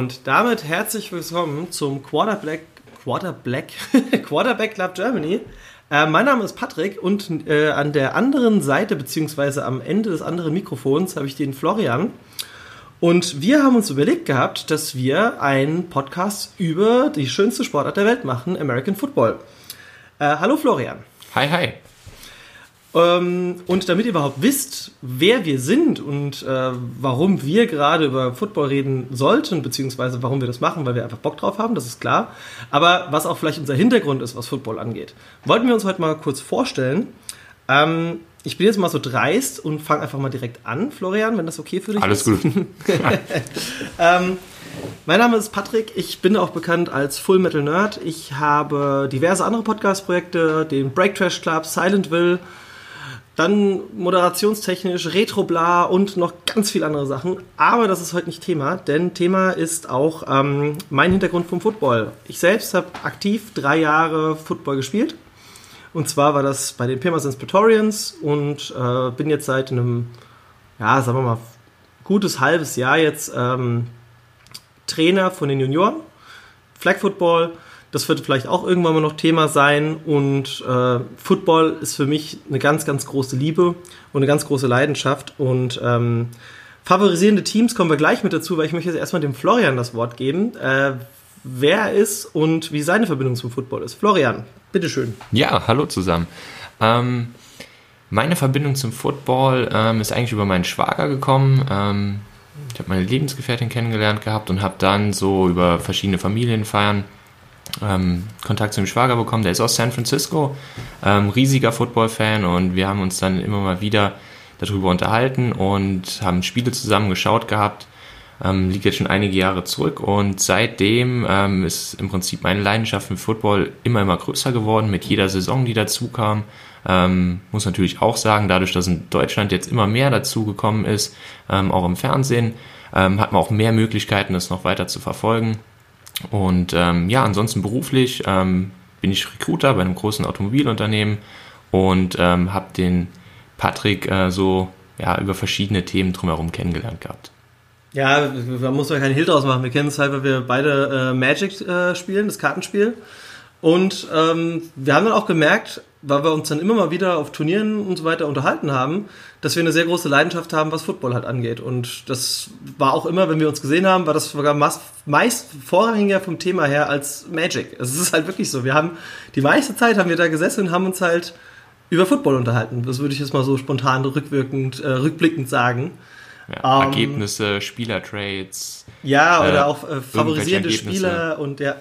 und damit herzlich willkommen zum Quarterback, Quarterback, Quarterback Club Germany. Äh, mein Name ist Patrick und äh, an der anderen Seite, beziehungsweise am Ende des anderen Mikrofons, habe ich den Florian. Und wir haben uns überlegt gehabt, dass wir einen Podcast über die schönste Sportart der Welt machen, American Football. Äh, hallo Florian. Hi, hi. Ähm, und damit ihr überhaupt wisst, wer wir sind und äh, warum wir gerade über Football reden sollten, beziehungsweise warum wir das machen, weil wir einfach Bock drauf haben, das ist klar. Aber was auch vielleicht unser Hintergrund ist, was Football angeht, wollten wir uns heute mal kurz vorstellen. Ähm, ich bin jetzt mal so dreist und fange einfach mal direkt an, Florian, wenn das okay für dich Alles ist. gut. ähm, mein Name ist Patrick, ich bin auch bekannt als Full Metal Nerd. Ich habe diverse andere Podcast-Projekte, den Break Trash Club, Silentville, dann moderationstechnisch, Retrobla und noch ganz viele andere Sachen. Aber das ist heute nicht Thema, denn Thema ist auch ähm, mein Hintergrund vom Football. Ich selbst habe aktiv drei Jahre Football gespielt. Und zwar war das bei den Pirmasens Praetorians und äh, bin jetzt seit einem, ja, sagen wir mal, gutes halbes Jahr jetzt ähm, Trainer von den Junioren. Flag Football, das wird vielleicht auch irgendwann mal noch Thema sein. Und äh, Football ist für mich eine ganz, ganz große Liebe und eine ganz große Leidenschaft. Und ähm, favorisierende Teams kommen wir gleich mit dazu, weil ich möchte jetzt erstmal dem Florian das Wort geben, äh, wer er ist und wie seine Verbindung zum Football ist. Florian, bitteschön. Ja, hallo zusammen. Ähm, meine Verbindung zum Football ähm, ist eigentlich über meinen Schwager gekommen. Ähm, ich habe meine Lebensgefährtin kennengelernt gehabt und habe dann so über verschiedene Familienfeiern ähm, Kontakt zu dem Schwager bekommen. Der ist aus San Francisco, ähm, riesiger Football-Fan und wir haben uns dann immer mal wieder darüber unterhalten und haben Spiele zusammen geschaut gehabt. Ähm, liegt jetzt schon einige Jahre zurück und seitdem ähm, ist im Prinzip meine Leidenschaft für Football immer, immer größer geworden mit jeder Saison, die dazu kam. Ähm, muss natürlich auch sagen, dadurch, dass in Deutschland jetzt immer mehr dazu gekommen ist, ähm, auch im Fernsehen, ähm, hat man auch mehr Möglichkeiten, das noch weiter zu verfolgen. Und ähm, ja, ansonsten beruflich ähm, bin ich Recruiter bei einem großen Automobilunternehmen und ähm, habe den Patrick äh, so ja, über verschiedene Themen drumherum kennengelernt gehabt. Ja, man muss ja keinen Hehl draus machen. Wir kennen es halt, weil wir beide äh, Magic äh, spielen, das Kartenspiel. Und ähm, wir haben dann auch gemerkt, weil wir uns dann immer mal wieder auf Turnieren und so weiter unterhalten haben, dass wir eine sehr große Leidenschaft haben, was Football halt angeht. Und das war auch immer, wenn wir uns gesehen haben, war das sogar meist vorrangiger vom Thema her als Magic. Es ist halt wirklich so. Wir haben die meiste Zeit haben wir da gesessen und haben uns halt über Football unterhalten. Das würde ich jetzt mal so spontan rückwirkend, äh, rückblickend sagen. Ja, ähm, Ergebnisse, Spielertrades. Ja, oder äh, auch äh, favorisierende Spieler und ja.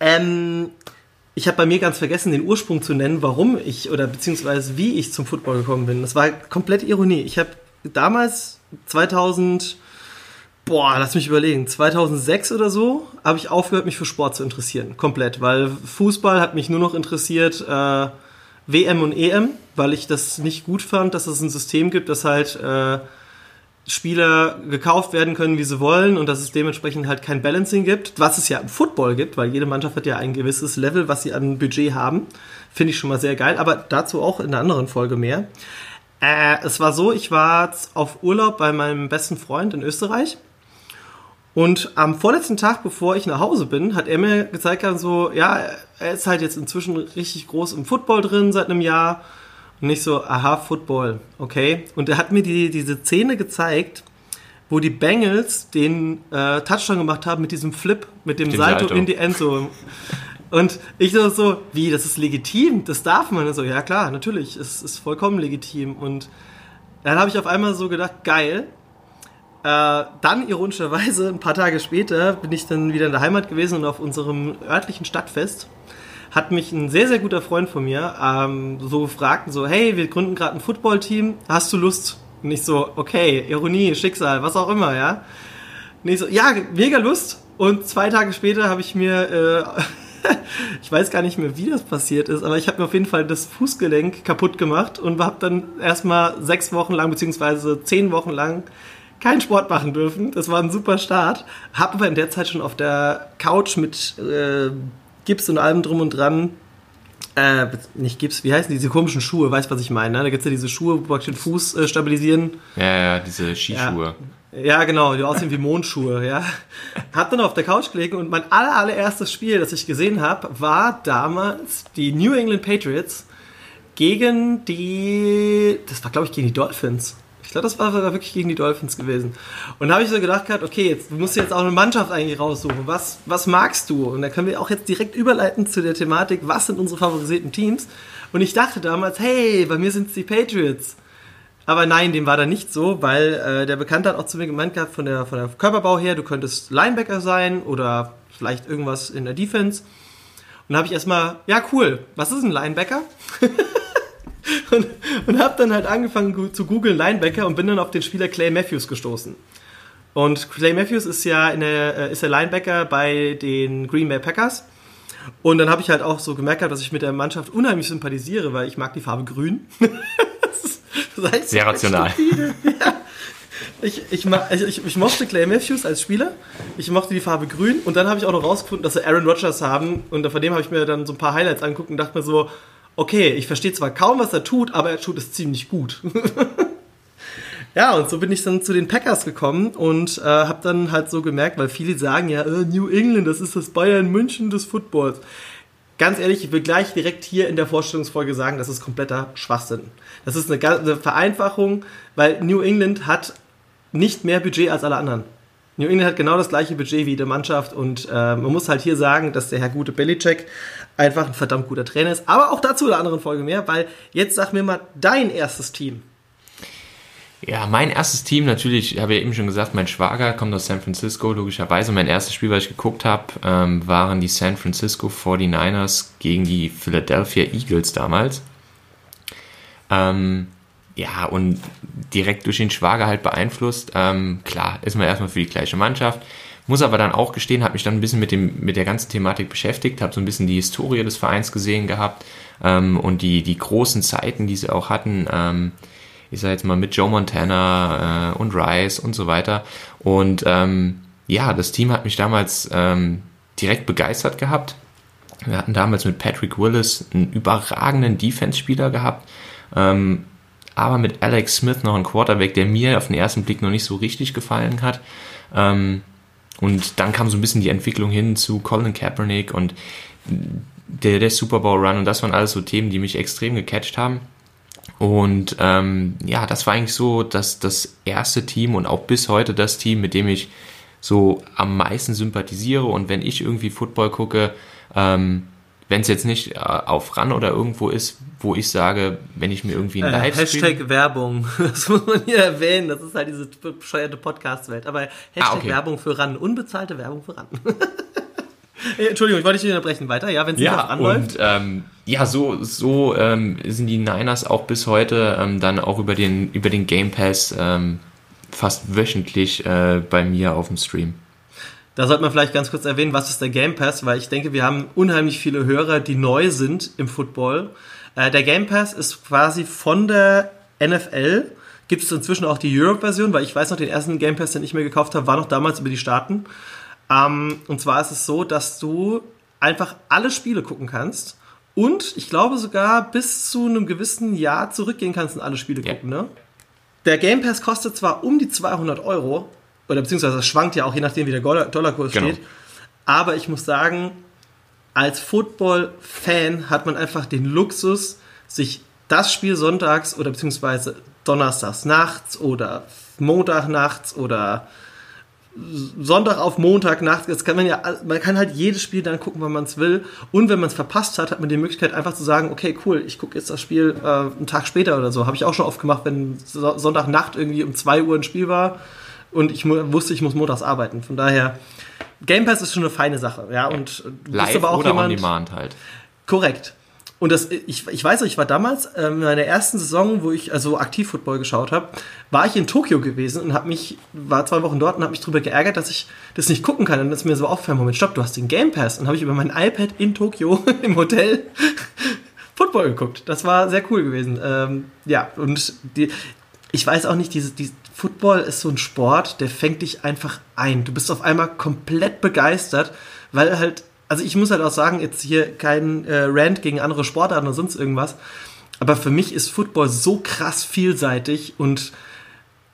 Ähm, ich habe bei mir ganz vergessen, den Ursprung zu nennen, warum ich oder beziehungsweise wie ich zum Football gekommen bin. Das war komplett Ironie. Ich habe damals 2000, boah, lass mich überlegen, 2006 oder so, habe ich aufgehört, mich für Sport zu interessieren. Komplett, weil Fußball hat mich nur noch interessiert, äh, WM und EM, weil ich das nicht gut fand, dass es ein System gibt, das halt äh, Spieler gekauft werden können, wie sie wollen und dass es dementsprechend halt kein Balancing gibt, was es ja im Football gibt, weil jede Mannschaft hat ja ein gewisses Level, was sie an Budget haben. Finde ich schon mal sehr geil, aber dazu auch in einer anderen Folge mehr. Äh, es war so, ich war auf Urlaub bei meinem besten Freund in Österreich und am vorletzten Tag, bevor ich nach Hause bin, hat er mir gezeigt, so, ja, er ist halt jetzt inzwischen richtig groß im Football drin seit einem Jahr und ich so, aha, Football, okay. Und er hat mir die, diese Szene gezeigt, wo die Bengals den äh, Touchdown gemacht haben mit diesem Flip, mit dem, dem Salto, Salto, in die Endzone. Und ich so, so, wie, das ist legitim, das darf man. Und so, ja klar, natürlich, es ist vollkommen legitim. Und dann habe ich auf einmal so gedacht, geil. Äh, dann ironischerweise, ein paar Tage später, bin ich dann wieder in der Heimat gewesen und auf unserem örtlichen Stadtfest hat mich ein sehr, sehr guter Freund von mir ähm, so gefragt, so, hey, wir gründen gerade ein Footballteam, hast du Lust? Und ich so, okay, Ironie, Schicksal, was auch immer, ja. Und ich so, ja, mega Lust. Und zwei Tage später habe ich mir, äh, ich weiß gar nicht mehr, wie das passiert ist, aber ich habe mir auf jeden Fall das Fußgelenk kaputt gemacht und habe dann erstmal sechs Wochen lang, beziehungsweise zehn Wochen lang keinen Sport machen dürfen. Das war ein super Start. Habe aber in der Zeit schon auf der Couch mit äh, Gips und allem drum und dran. Äh, nicht Gips, wie heißen diese komischen Schuhe? Weißt du, was ich meine? Ne? Da gibt es ja diese Schuhe, wo den Fuß äh, stabilisieren. Ja, ja, diese Skischuhe. Ja, genau, die aussehen wie Mondschuhe, ja. Hab dann auf der Couch gelegen und mein aller, allererstes Spiel, das ich gesehen habe, war damals die New England Patriots gegen die, das war glaube ich gegen die Dolphins. Ich glaube, das war sogar wirklich gegen die Dolphins gewesen. Und da habe ich so gedacht gehabt, okay, jetzt musst du jetzt auch eine Mannschaft eigentlich raussuchen. Was, was magst du? Und da können wir auch jetzt direkt überleiten zu der Thematik, was sind unsere favorisierten Teams? Und ich dachte damals, hey, bei mir sind es die Patriots. Aber nein, dem war da nicht so, weil äh, der Bekannte hat auch zu mir gemeint gehabt, von der, von der Körperbau her, du könntest Linebacker sein oder vielleicht irgendwas in der Defense. Und da habe ich erstmal, ja cool, was ist ein Linebacker? und und habe dann halt angefangen zu googeln Linebacker und bin dann auf den Spieler Clay Matthews gestoßen. Und Clay Matthews ist ja der, äh, ist der Linebacker bei den Green Bay Packers. Und dann habe ich halt auch so gemerkt, dass ich mit der Mannschaft unheimlich sympathisiere, weil ich mag die Farbe grün. Seid Sehr rational. Ja. Ich, ich, ich, ich, mochte Clay Matthews als Spieler. Ich mochte die Farbe grün. Und dann habe ich auch noch rausgefunden, dass sie Aaron Rodgers haben. Und von dem habe ich mir dann so ein paar Highlights angeguckt und dachte mir so, okay, ich verstehe zwar kaum, was er tut, aber er tut es ziemlich gut. ja, und so bin ich dann zu den Packers gekommen und äh, habe dann halt so gemerkt, weil viele sagen ja, äh, New England, das ist das Bayern München des Footballs. Ganz ehrlich, ich will gleich direkt hier in der Vorstellungsfolge sagen, das ist kompletter Schwachsinn. Das ist eine, eine Vereinfachung, weil New England hat nicht mehr Budget als alle anderen. New England hat genau das gleiche Budget wie die Mannschaft und äh, man muss halt hier sagen, dass der Herr gute Belichick einfach ein verdammt guter Trainer ist. Aber auch dazu in einer anderen Folge mehr, weil jetzt sag mir mal dein erstes Team. Ja, mein erstes Team, natürlich, ich habe ja eben schon gesagt, mein Schwager kommt aus San Francisco, logischerweise. Mein erstes Spiel, was ich geguckt habe, ähm, waren die San Francisco 49ers gegen die Philadelphia Eagles damals. Ähm, ja, und direkt durch den Schwager halt beeinflusst. Ähm, klar, ist man erstmal für die gleiche Mannschaft. Muss aber dann auch gestehen, habe mich dann ein bisschen mit, dem, mit der ganzen Thematik beschäftigt, habe so ein bisschen die Historie des Vereins gesehen gehabt ähm, und die, die großen Zeiten, die sie auch hatten. Ähm, ich sage jetzt mal mit Joe Montana äh, und Rice und so weiter. Und ähm, ja, das Team hat mich damals ähm, direkt begeistert gehabt. Wir hatten damals mit Patrick Willis einen überragenden Defense-Spieler gehabt, ähm, aber mit Alex Smith noch einen Quarterback, der mir auf den ersten Blick noch nicht so richtig gefallen hat. Ähm, und dann kam so ein bisschen die Entwicklung hin zu Colin Kaepernick und der, der Super Bowl Run und das waren alles so Themen, die mich extrem gecatcht haben. Und ähm, ja, das war eigentlich so das, das erste Team und auch bis heute das Team, mit dem ich so am meisten sympathisiere. Und wenn ich irgendwie Football gucke, ähm, wenn es jetzt nicht äh, auf RAN oder irgendwo ist, wo ich sage, wenn ich mir irgendwie ein äh, Hashtag Werbung, das muss man hier erwähnen, das ist halt diese bescheuerte Podcast-Welt. Aber Hashtag ah, okay. Werbung für RAN, unbezahlte Werbung für RAN. Entschuldigung, ich wollte dich unterbrechen. Weiter, ja, wenn es ja, nicht anläuft. Und, ähm, ja, so, so ähm, sind die Niners auch bis heute ähm, dann auch über den, über den Game Pass ähm, fast wöchentlich äh, bei mir auf dem Stream. Da sollte man vielleicht ganz kurz erwähnen, was ist der Game Pass, weil ich denke, wir haben unheimlich viele Hörer, die neu sind im Football. Äh, der Game Pass ist quasi von der NFL. Gibt es inzwischen auch die Europe-Version, weil ich weiß noch, den ersten Game Pass, den ich mir gekauft habe, war noch damals über die Staaten. Ähm, und zwar ist es so, dass du einfach alle Spiele gucken kannst und ich glaube sogar bis zu einem gewissen Jahr zurückgehen kannst und alle Spiele ja. gucken. Ne? Der Game Pass kostet zwar um die 200 Euro, oder beziehungsweise das schwankt ja auch je nachdem, wie der Dollarkurs genau. steht, aber ich muss sagen, als Football-Fan hat man einfach den Luxus, sich das Spiel sonntags oder beziehungsweise donnerstags nachts oder Montag nachts oder Sonntag auf Montag nachts, das kann man ja, man kann halt jedes Spiel dann gucken, wann man es will. Und wenn man es verpasst hat, hat man die Möglichkeit einfach zu sagen, okay, cool, ich gucke jetzt das Spiel äh, einen Tag später oder so. Habe ich auch schon oft gemacht, wenn Sonntagnacht irgendwie um 2 Uhr ein Spiel war und ich wusste, ich muss montags arbeiten. Von daher, Game Pass ist schon eine feine Sache, ja. Und du Live bist aber auch oder jemand, on Demand halt. Korrekt. Und das, ich, ich weiß ich war damals ähm, in meiner ersten Saison, wo ich also aktiv Football geschaut habe, war ich in Tokio gewesen und habe mich, war zwei Wochen dort und habe mich darüber geärgert, dass ich das nicht gucken kann. Und dann ist mir so aufgefallen, Moment, stopp, du hast den Game Pass. Und habe ich über mein iPad in Tokio im Hotel Football geguckt. Das war sehr cool gewesen. Ähm, ja, und die, ich weiß auch nicht, diese, die, Football ist so ein Sport, der fängt dich einfach ein. Du bist auf einmal komplett begeistert, weil halt also ich muss halt auch sagen, jetzt hier kein äh, Rant gegen andere Sportarten oder sonst irgendwas, aber für mich ist Football so krass vielseitig und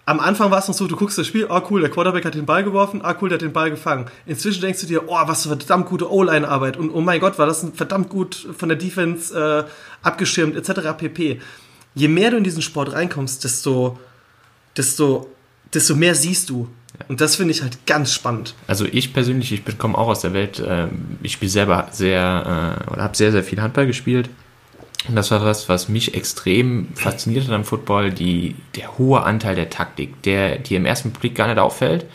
am Anfang war es noch so, du guckst das Spiel, oh cool, der Quarterback hat den Ball geworfen, ah cool, der hat den Ball gefangen. Inzwischen denkst du dir, oh, was für verdammt gute O-Line-Arbeit und oh mein Gott, war das verdammt gut von der Defense äh, abgeschirmt, etc. pp. Je mehr du in diesen Sport reinkommst, desto, desto, desto mehr siehst du. Und das finde ich halt ganz spannend. Also ich persönlich, ich komme auch aus der Welt, äh, ich spiele selber sehr, äh, oder habe sehr, sehr viel Handball gespielt und das war was, was mich extrem fasziniert hat am Football, die, der hohe Anteil der Taktik, der dir im ersten Blick gar nicht auffällt,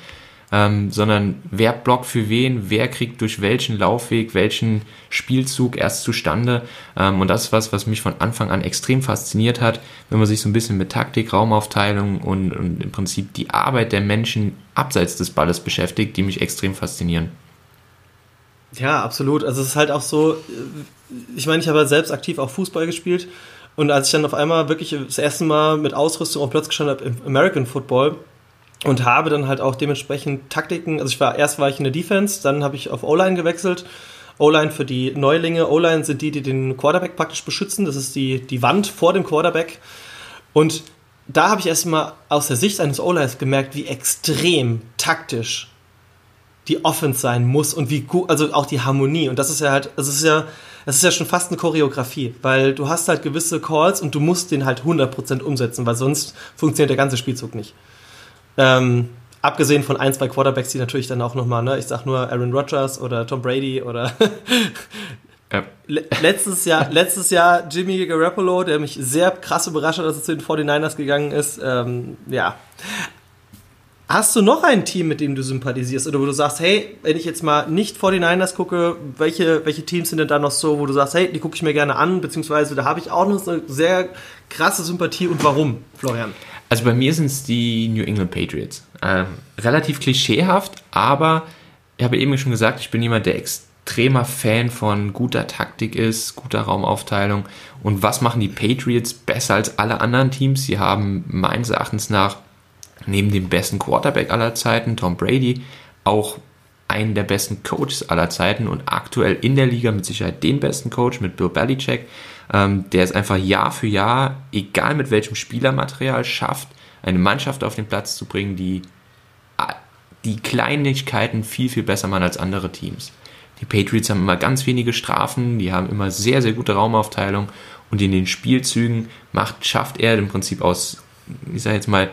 ähm, sondern wer blockt für wen, wer kriegt durch welchen Laufweg, welchen Spielzug erst zustande. Ähm, und das ist was, was mich von Anfang an extrem fasziniert hat, wenn man sich so ein bisschen mit Taktik, Raumaufteilung und, und im Prinzip die Arbeit der Menschen abseits des Balles beschäftigt, die mich extrem faszinieren. Ja, absolut. Also es ist halt auch so, ich meine, ich habe halt selbst aktiv auch Fußball gespielt und als ich dann auf einmal wirklich das erste Mal mit Ausrüstung auf Platz gestanden habe im American Football und habe dann halt auch dementsprechend Taktiken, also ich war erst war ich in der Defense, dann habe ich auf O-Line gewechselt. O-Line für die Neulinge. O-Line sind die, die den Quarterback praktisch beschützen. Das ist die, die Wand vor dem Quarterback. Und da habe ich erstmal aus der Sicht eines O-Lines gemerkt, wie extrem taktisch die Offense sein muss und wie gut, also auch die Harmonie. Und das ist ja halt, das ist ja, das ist ja schon fast eine Choreografie, weil du hast halt gewisse Calls und du musst den halt 100% umsetzen, weil sonst funktioniert der ganze Spielzug nicht. Ähm, abgesehen von ein, zwei Quarterbacks, die natürlich dann auch nochmal, ne, ich sag nur Aaron Rodgers oder Tom Brady oder ja. letztes Jahr, letztes Jahr Jimmy Garoppolo, der mich sehr krass überrascht hat, dass er zu den 49ers gegangen ist. Ähm, ja. Hast du noch ein Team, mit dem du sympathisierst oder wo du sagst, hey, wenn ich jetzt mal nicht 49ers gucke, welche, welche Teams sind denn da noch so, wo du sagst, hey, die gucke ich mir gerne an, beziehungsweise da habe ich auch noch eine sehr krasse Sympathie und warum, Florian? Also bei mir sind es die New England Patriots. Ähm, relativ klischeehaft, aber ich habe eben schon gesagt, ich bin jemand, der extremer Fan von guter Taktik ist, guter Raumaufteilung. Und was machen die Patriots besser als alle anderen Teams? Sie haben meines Erachtens nach neben dem besten Quarterback aller Zeiten, Tom Brady, auch einen der besten Coaches aller Zeiten und aktuell in der Liga mit Sicherheit den besten Coach mit Bill Belichick, ähm, der es einfach Jahr für Jahr, egal mit welchem Spielermaterial, schafft, eine Mannschaft auf den Platz zu bringen, die die Kleinigkeiten viel, viel besser machen als andere Teams. Die Patriots haben immer ganz wenige Strafen, die haben immer sehr, sehr gute Raumaufteilung und in den Spielzügen macht, schafft er im Prinzip aus, ich sage jetzt mal,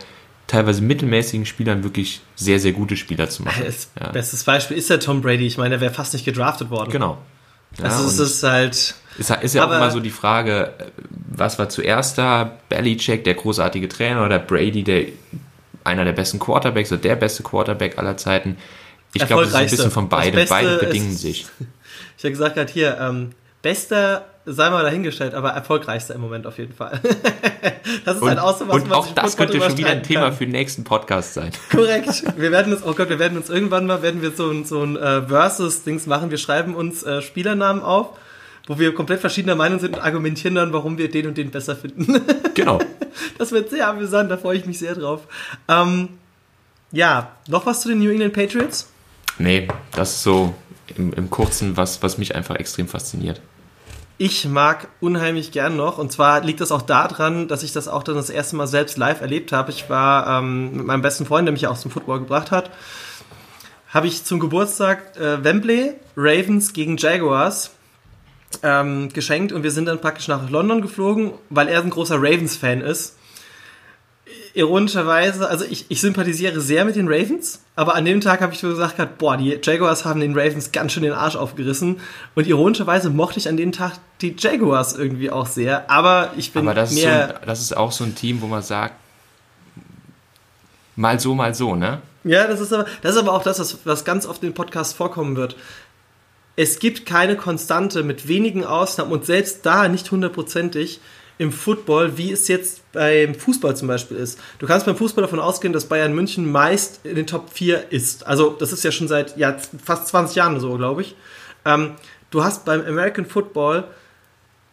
teilweise mittelmäßigen Spielern wirklich sehr, sehr gute Spieler zu machen. Das ja. Bestes Beispiel ist der Tom Brady. Ich meine, der wäre fast nicht gedraftet worden. Genau. Ja, also es ist halt. Ist, ist ja auch immer so die Frage, was war zuerst da? Belichick, der großartige Trainer, oder Brady, der einer der besten Quarterbacks oder der beste Quarterback aller Zeiten? Ich glaube, es ist ein bisschen von beidem. Beide bedingen sich. Ich habe gesagt gerade hier, ähm, bester sei mal dahingestellt, aber erfolgreichster im Moment auf jeden Fall. das ist und, halt auch so was, Und auch das könnte schon wieder ein Thema kann. für den nächsten Podcast sein. Korrekt. Wir werden uns, oh Gott, wir werden uns irgendwann mal, werden wir so ein, so ein äh, Versus-Dings machen. Wir schreiben uns äh, Spielernamen auf, wo wir komplett verschiedener Meinung sind und argumentieren dann, warum wir den und den besser finden. Genau. das wird sehr amüsant, da freue ich mich sehr drauf. Ähm, ja, noch was zu den New England Patriots? Nee, das ist so im, im Kurzen was, was mich einfach extrem fasziniert ich mag unheimlich gern noch. Und zwar liegt das auch daran, dass ich das auch dann das erste Mal selbst live erlebt habe. Ich war ähm, mit meinem besten Freund, der mich auch zum Football gebracht hat, habe ich zum Geburtstag äh, Wembley Ravens gegen Jaguars ähm, geschenkt und wir sind dann praktisch nach London geflogen, weil er ein großer Ravens-Fan ist ironischerweise, also ich, ich sympathisiere sehr mit den Ravens, aber an dem Tag habe ich so gesagt, boah, die Jaguars haben den Ravens ganz schön den Arsch aufgerissen. Und ironischerweise mochte ich an dem Tag die Jaguars irgendwie auch sehr, aber ich bin aber das mehr... Ist so, das ist auch so ein Team, wo man sagt, mal so, mal so, ne? Ja, das ist aber, das ist aber auch das, was, was ganz oft in Podcasts vorkommen wird. Es gibt keine Konstante mit wenigen Ausnahmen und selbst da nicht hundertprozentig im Football, wie es jetzt beim Fußball zum Beispiel ist. Du kannst beim Fußball davon ausgehen, dass Bayern München meist in den Top 4 ist. Also das ist ja schon seit ja, fast 20 Jahren so, glaube ich. Ähm, du hast beim American Football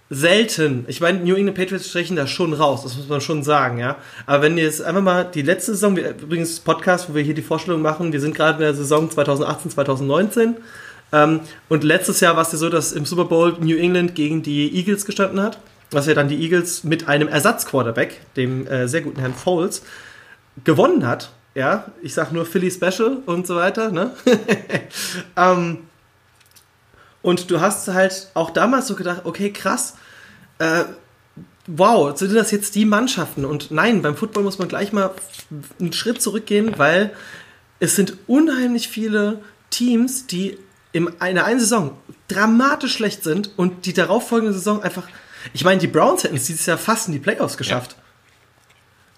selten, ich meine, New England Patriots stechen da schon raus, das muss man schon sagen, ja. Aber wenn ihr jetzt einfach mal die letzte Saison, wir, übrigens Podcast, wo wir hier die Vorstellung machen, wir sind gerade in der Saison 2018, 2019. Ähm, und letztes Jahr war es ja so, dass im Super Bowl New England gegen die Eagles gestanden hat was ja dann die Eagles mit einem Ersatzquarterback, dem äh, sehr guten Herrn Foles, gewonnen hat. Ja, ich sag nur Philly Special und so weiter. Ne? ähm, und du hast halt auch damals so gedacht, okay, krass, äh, wow, sind das jetzt die Mannschaften? Und nein, beim Football muss man gleich mal einen Schritt zurückgehen, weil es sind unheimlich viele Teams, die in einer einen Saison dramatisch schlecht sind und die darauffolgende Saison einfach. Ich meine, die Browns hätten es dieses Jahr fast in die Playoffs geschafft. Ja.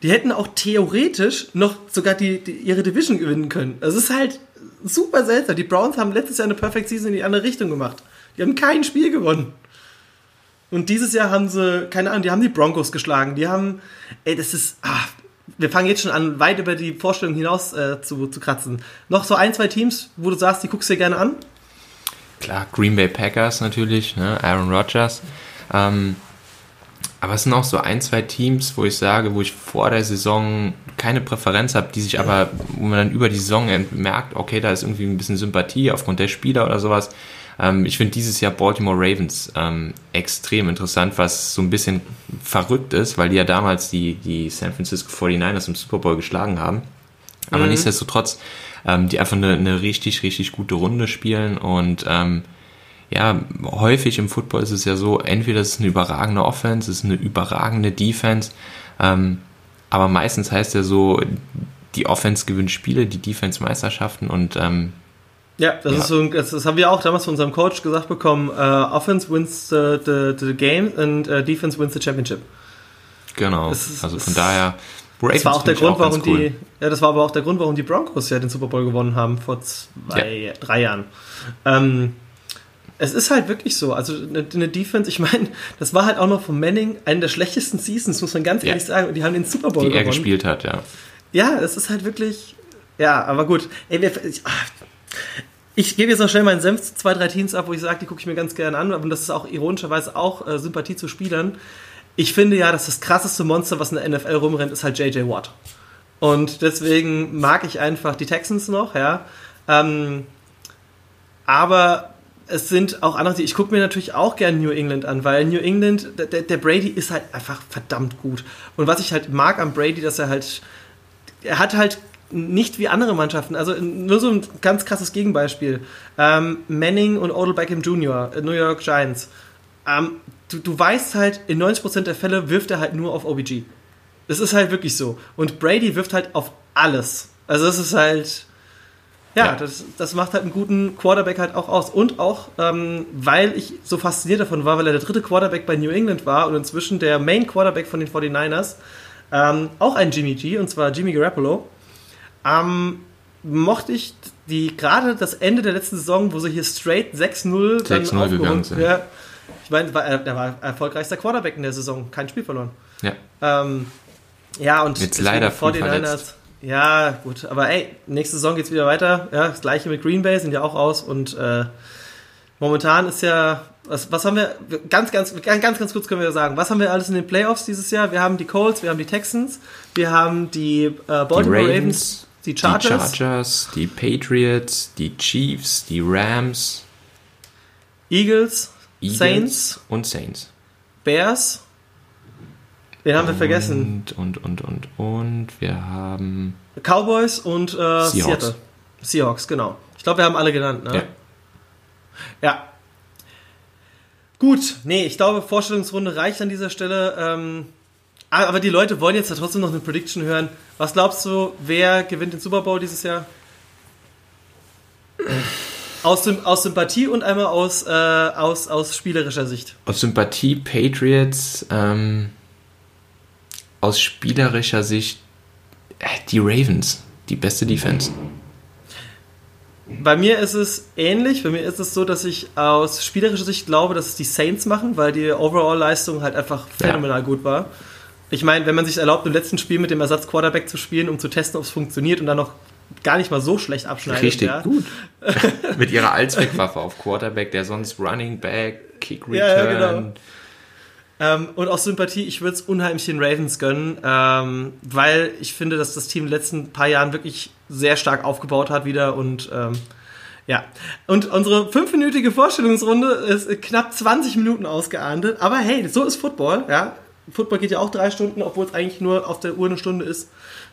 Die hätten auch theoretisch noch sogar die, die, ihre Division gewinnen können. Es ist halt super seltsam. Die Browns haben letztes Jahr eine Perfect Season in die andere Richtung gemacht. Die haben kein Spiel gewonnen. Und dieses Jahr haben sie, keine Ahnung, die haben die Broncos geschlagen. Die haben, ey, das ist, ah, wir fangen jetzt schon an, weit über die Vorstellung hinaus äh, zu, zu kratzen. Noch so ein, zwei Teams, wo du sagst, die guckst du dir gerne an? Klar, Green Bay Packers natürlich, ne? Aaron Rodgers. Ähm, aber es sind auch so ein, zwei Teams, wo ich sage, wo ich vor der Saison keine Präferenz habe, die sich aber, wo man dann über die Saison merkt, okay, da ist irgendwie ein bisschen Sympathie aufgrund der Spieler oder sowas. Ähm, ich finde dieses Jahr Baltimore Ravens ähm, extrem interessant, was so ein bisschen verrückt ist, weil die ja damals die, die San Francisco 49ers im Super Bowl geschlagen haben. Aber mhm. nichtsdestotrotz, ähm, die einfach eine, eine richtig, richtig gute Runde spielen und ähm, ja, häufig im Football ist es ja so, entweder es ist eine überragende Offense, es ist eine überragende Defense, ähm, aber meistens heißt ja so, die Offense gewinnt Spiele, die Defense Meisterschaften und ähm, ja, das ja. ist so, das, das, haben wir auch damals von unserem Coach gesagt bekommen. Uh, Offense wins the, the, the game and uh, Defense wins the championship. Genau. Ist, also von daher. Ravens das war auch der Grund, auch warum cool. die. Ja, das war aber auch der Grund, warum die Broncos ja den Super Bowl gewonnen haben vor zwei, ja. drei Jahren. Ähm, es ist halt wirklich so. Also eine, eine Defense, ich meine, das war halt auch noch von Manning eine der schlechtesten Seasons, muss man ganz ehrlich ja. sagen. Und die haben den Super Bowl die gewonnen. Die er gespielt hat, ja. Ja, es ist halt wirklich. Ja, aber gut. Ey, wir, ich, ach, ich gebe jetzt noch schnell meinen Senf zu zwei, drei Teams ab, wo ich sage, die gucke ich mir ganz gerne an. Und das ist auch ironischerweise auch äh, Sympathie zu Spielern. Ich finde ja, dass das krasseste Monster, was in der NFL rumrennt, ist halt JJ Watt. Und deswegen mag ich einfach die Texans noch, ja. Ähm, aber es sind auch andere, ich gucke mir natürlich auch gerne New England an, weil New England, der, der, Brady ist halt einfach verdammt gut. Und was ich halt mag am Brady, dass er halt, er hat halt nicht wie andere Mannschaften. Also nur so ein ganz krasses Gegenbeispiel. Ähm, Manning und Odell Beckham Jr., äh, New York Giants. Ähm, du, du weißt halt, in 90% der Fälle wirft er halt nur auf OBG. Das ist halt wirklich so. Und Brady wirft halt auf alles. Also das ist halt... Ja, ja. Das, das macht halt einen guten Quarterback halt auch aus. Und auch, ähm, weil ich so fasziniert davon war, weil er der dritte Quarterback bei New England war und inzwischen der Main Quarterback von den 49ers, ähm, auch ein Jimmy G, und zwar Jimmy Garoppolo ähm, mochte ich die gerade das Ende der letzten Saison, wo sie hier straight 6-0 6-0 gegangen sind. Ja, ich meine, er war erfolgreichster Quarterback in der Saison, kein Spiel verloren. Ja. Ähm, ja, und jetzt leider vor den Niners. Ja, gut, aber ey, nächste Saison geht's wieder weiter. Ja, das gleiche mit Green Bay sind ja auch aus und äh, momentan ist ja was, was haben wir ganz ganz ganz ganz kurz können wir sagen, was haben wir alles in den Playoffs dieses Jahr? Wir haben die Colts, wir haben die Texans, wir haben die äh, Baltimore die Ravens, Ravens die Chargers. Die Chargers, die Patriots, die Chiefs, die Rams. Eagles, Eagles Saints. Und Saints. Bears. Wen haben wir vergessen? Und, und, und, und. Wir haben. Cowboys und äh, Seahawks. Seattle. Seahawks, genau. Ich glaube, wir haben alle genannt, ne? Ja. ja. Gut, nee, ich glaube, Vorstellungsrunde reicht an dieser Stelle. Ähm, aber die Leute wollen jetzt ja trotzdem noch eine Prediction hören. Was glaubst du, wer gewinnt den Super Bowl dieses Jahr? Aus, aus Sympathie und einmal aus, äh, aus, aus spielerischer Sicht. Aus Sympathie Patriots, ähm, aus spielerischer Sicht äh, die Ravens, die beste Defense. Bei mir ist es ähnlich. Bei mir ist es so, dass ich aus spielerischer Sicht glaube, dass es die Saints machen, weil die Overall-Leistung halt einfach phänomenal ja. gut war. Ich meine, wenn man sich erlaubt, im letzten Spiel mit dem Ersatz-Quarterback zu spielen, um zu testen, ob es funktioniert und dann noch gar nicht mal so schlecht abschneidet. Richtig ja. gut. mit ihrer Allzweckwaffe auf Quarterback, der sonst Running Back, Kick Return. Ja, ja, genau. Ähm, und aus Sympathie, ich würde es unheimlich den Ravens gönnen, ähm, weil ich finde, dass das Team in den letzten paar Jahren wirklich sehr stark aufgebaut hat wieder und ähm, ja. Und unsere fünfminütige Vorstellungsrunde ist knapp 20 Minuten ausgeahndet, aber hey, so ist Football, ja Football geht ja auch drei Stunden, obwohl es eigentlich nur auf der Uhr eine Stunde ist.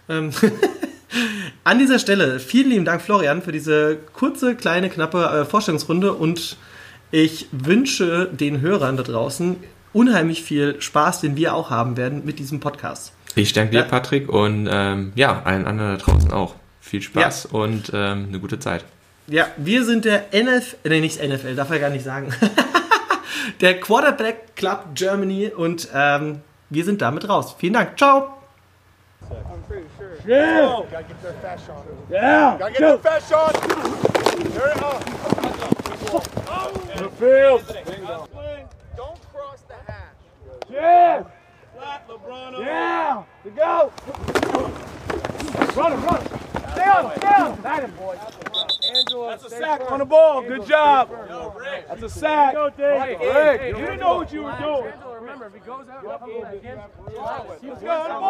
Ähm An dieser Stelle vielen lieben Dank, Florian, für diese kurze, kleine, knappe äh, Vorstellungsrunde und ich wünsche den Hörern da draußen unheimlich viel Spaß, den wir auch haben werden mit diesem Podcast. Ich danke dir, Patrick, und ähm, ja, allen anderen da draußen auch. Viel Spaß ja. und ähm, eine gute Zeit. Ja, wir sind der NFL, nee, nicht NFL, darf er gar nicht sagen. der Quarterback Club Germany und ähm, wir sind damit raus. Vielen Dank. Ciao. Yeah. Gotta get their fast shot. Yeah. Gotta get their fast shot. There it up. The field. Yeah. Flat, LeBron. Yeah. To go. Run him, run him. Stay on, him, stay on. him. That him, boy. That's a sack first. on the ball. Good job. Yo, Rick. That's a sack. Go, Dave. Rick, you didn't know what you were doing. Angela, remember, if he goes out, keep going.